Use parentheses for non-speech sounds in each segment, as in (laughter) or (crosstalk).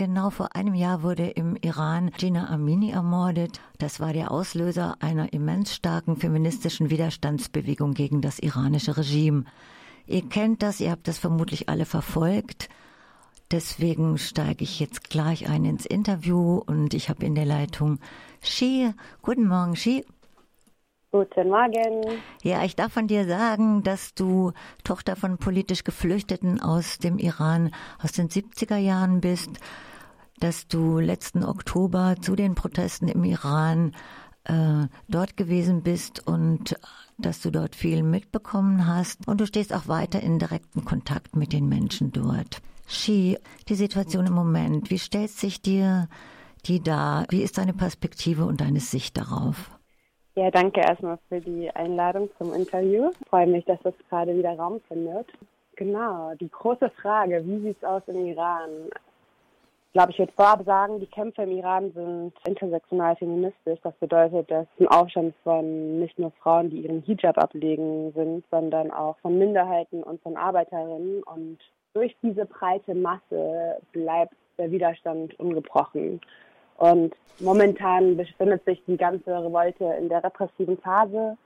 Genau vor einem Jahr wurde im Iran Gina Amini ermordet. Das war der Auslöser einer immens starken feministischen Widerstandsbewegung gegen das iranische Regime. Ihr kennt das, ihr habt das vermutlich alle verfolgt. Deswegen steige ich jetzt gleich ein ins Interview und ich habe in der Leitung Shi. Guten Morgen, Shi. Guten Morgen. Ja, ich darf von dir sagen, dass du Tochter von politisch Geflüchteten aus dem Iran aus den 70er Jahren bist, dass du letzten Oktober zu den Protesten im Iran äh, dort gewesen bist und dass du dort viel mitbekommen hast und du stehst auch weiter in direkten Kontakt mit den Menschen dort. Shi, die Situation im Moment, wie stellt sich dir die dar? Wie ist deine Perspektive und deine Sicht darauf? Ja, danke erstmal für die Einladung zum Interview. Ich freue mich, dass das gerade wieder Raum findet. Genau, die große Frage, wie sieht es aus im Iran? Glaube, ich würde vorab sagen, die Kämpfe im Iran sind intersektional feministisch. Das bedeutet, dass ein Aufstand von nicht nur Frauen, die ihren Hijab ablegen sind, sondern auch von Minderheiten und von Arbeiterinnen. Und durch diese breite Masse bleibt der Widerstand ungebrochen. Und momentan befindet sich die ganze Revolte in der repressiven Phase.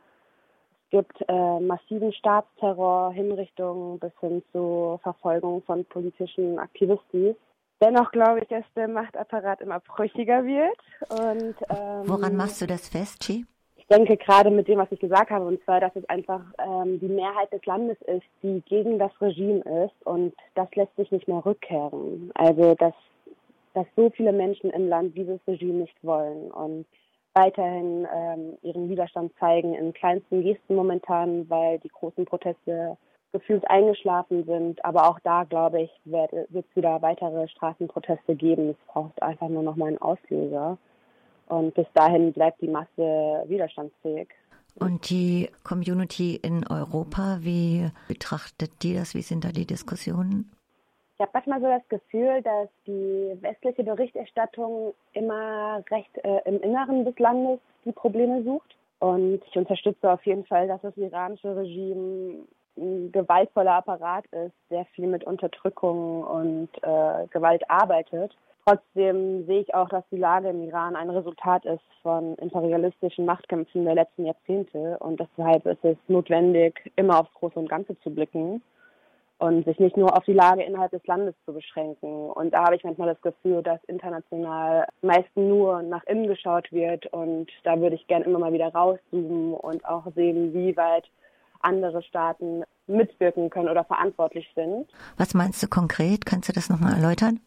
Es gibt äh, massiven Staatsterror, Hinrichtungen bis hin zu Verfolgung von politischen Aktivisten. Dennoch glaube ich, dass der Machtapparat immer brüchiger wird. Und, ähm, Woran machst du das fest, Chi? Ich denke gerade mit dem, was ich gesagt habe, und zwar, dass es einfach ähm, die Mehrheit des Landes ist, die gegen das Regime ist und das lässt sich nicht mehr rückkehren. Also dass dass so viele Menschen im Land dieses Regime nicht wollen und weiterhin ähm, ihren Widerstand zeigen in kleinsten Gesten momentan, weil die großen Proteste gefühlt eingeschlafen sind. Aber auch da, glaube ich, wird es wieder weitere Straßenproteste geben. Es braucht einfach nur noch mal einen Auslöser. Und bis dahin bleibt die Masse widerstandsfähig. Und die Community in Europa, wie betrachtet die das? Wie sind da die Diskussionen? Ich habe manchmal so das Gefühl, dass die westliche Berichterstattung immer recht äh, im Inneren des Landes die Probleme sucht. Und ich unterstütze auf jeden Fall, dass das iranische Regime gewaltvoller Apparat ist, der viel mit Unterdrückung und äh, Gewalt arbeitet. Trotzdem sehe ich auch, dass die Lage im Iran ein Resultat ist von imperialistischen Machtkämpfen der letzten Jahrzehnte. Und deshalb ist es notwendig, immer aufs Große und Ganze zu blicken und sich nicht nur auf die Lage innerhalb des Landes zu beschränken. Und da habe ich manchmal das Gefühl, dass international meist nur nach innen geschaut wird und da würde ich gerne immer mal wieder rauszoomen und auch sehen, wie weit andere Staaten mitwirken können oder verantwortlich sind. Was meinst du konkret? Kannst du das nochmal erläutern?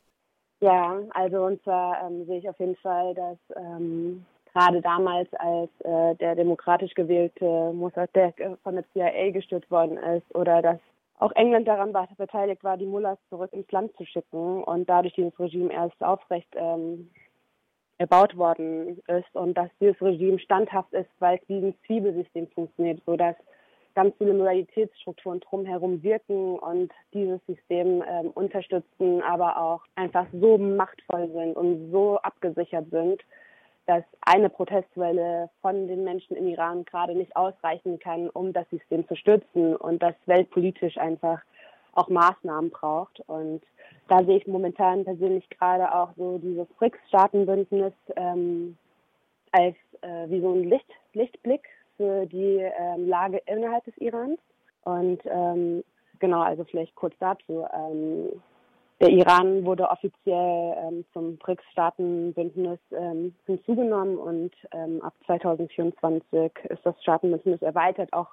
Ja, also und zwar ähm, sehe ich auf jeden Fall, dass ähm, gerade damals, als äh, der demokratisch gewählte Mossadegh von der CIA gestürzt worden ist oder dass auch England daran war, beteiligt war, die Mullahs zurück ins Land zu schicken und dadurch dieses Regime erst aufrecht ähm, erbaut worden ist und dass dieses Regime standhaft ist, weil es wie ein Zwiebelsystem funktioniert, sodass ganz viele Loyalitätsstrukturen drumherum wirken und dieses System ähm, unterstützen, aber auch einfach so machtvoll sind und so abgesichert sind, dass eine Protestwelle von den Menschen im Iran gerade nicht ausreichen kann, um das System zu stützen und dass weltpolitisch einfach auch Maßnahmen braucht. Und da sehe ich momentan persönlich gerade auch so dieses BRICS-Staatenbündnis ähm, als äh, wie so ein Licht, Lichtblick für die ähm, Lage innerhalb des Irans. Und ähm, genau, also vielleicht kurz dazu. Ähm, der Iran wurde offiziell ähm, zum BRICS-Staatenbündnis ähm, hinzugenommen und ähm, ab 2024 ist das Staatenbündnis erweitert, auch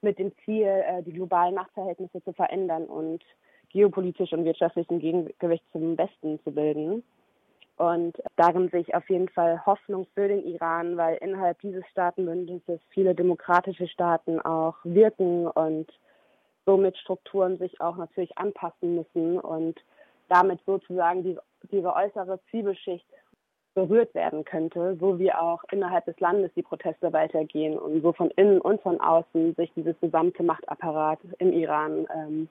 mit dem Ziel, äh, die globalen Machtverhältnisse zu verändern und geopolitisch und wirtschaftlichen Gegengewicht zum Besten zu bilden. Und darin sehe ich auf jeden Fall Hoffnung für den Iran, weil innerhalb dieses Staatenbündnisses viele demokratische Staaten auch wirken und somit Strukturen sich auch natürlich anpassen müssen und damit sozusagen diese, diese äußere Zwiebelschicht berührt werden könnte, so wie auch innerhalb des Landes die Proteste weitergehen und so von innen und von außen sich dieses gesamte Machtapparat im Iran ähm,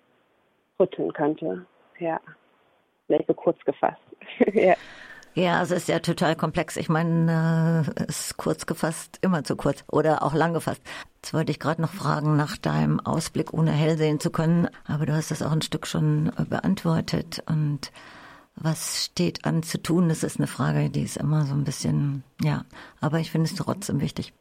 rütteln könnte. Ja, vielleicht so kurz gefasst. (laughs) ja. Ja, es ist ja total komplex. Ich meine, äh, ist kurz gefasst immer zu kurz oder auch lang gefasst. Jetzt wollte ich gerade noch fragen nach deinem Ausblick, ohne hell sehen zu können, aber du hast das auch ein Stück schon äh, beantwortet. Und was steht an zu tun? Das ist eine Frage, die ist immer so ein bisschen, ja, aber ich finde es trotzdem wichtig.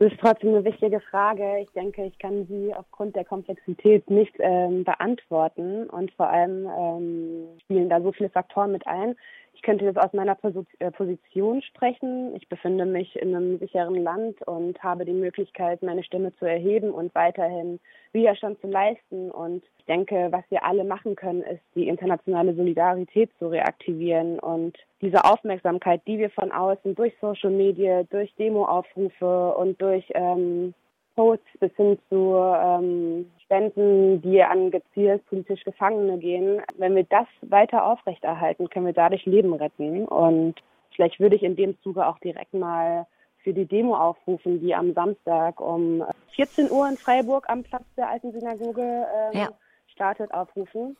Das ist trotzdem eine wichtige Frage. Ich denke, ich kann sie aufgrund der Komplexität nicht ähm, beantworten und vor allem ähm, spielen da so viele Faktoren mit ein. Ich könnte jetzt aus meiner äh, Position sprechen. Ich befinde mich in einem sicheren Land und habe die Möglichkeit, meine Stimme zu erheben und weiterhin Widerstand zu leisten. Und ich denke, was wir alle machen können, ist, die internationale Solidarität zu reaktivieren und diese Aufmerksamkeit, die wir von außen durch Social Media, durch Demoaufrufe und durch ähm, Posts bis hin zu ähm, Spenden, die an gezielt politisch Gefangene gehen. Wenn wir das weiter aufrechterhalten, können wir dadurch Leben retten. Und vielleicht würde ich in dem Zuge auch direkt mal für die Demo aufrufen, die am Samstag um 14 Uhr in Freiburg am Platz der alten Synagoge ähm, ja. startet, aufrufen,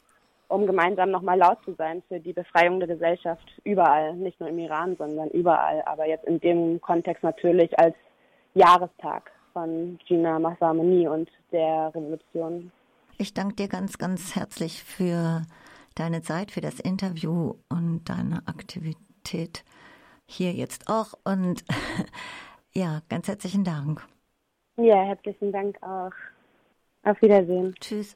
um gemeinsam nochmal laut zu sein für die Befreiung der Gesellschaft überall, nicht nur im Iran, sondern überall, aber jetzt in dem Kontext natürlich als Jahrestag von Gina Massamani und der Revolution. Ich danke dir ganz, ganz herzlich für deine Zeit, für das Interview und deine Aktivität hier jetzt auch. Und (laughs) ja, ganz herzlichen Dank. Ja, herzlichen Dank auch. Auf Wiedersehen. Tschüss.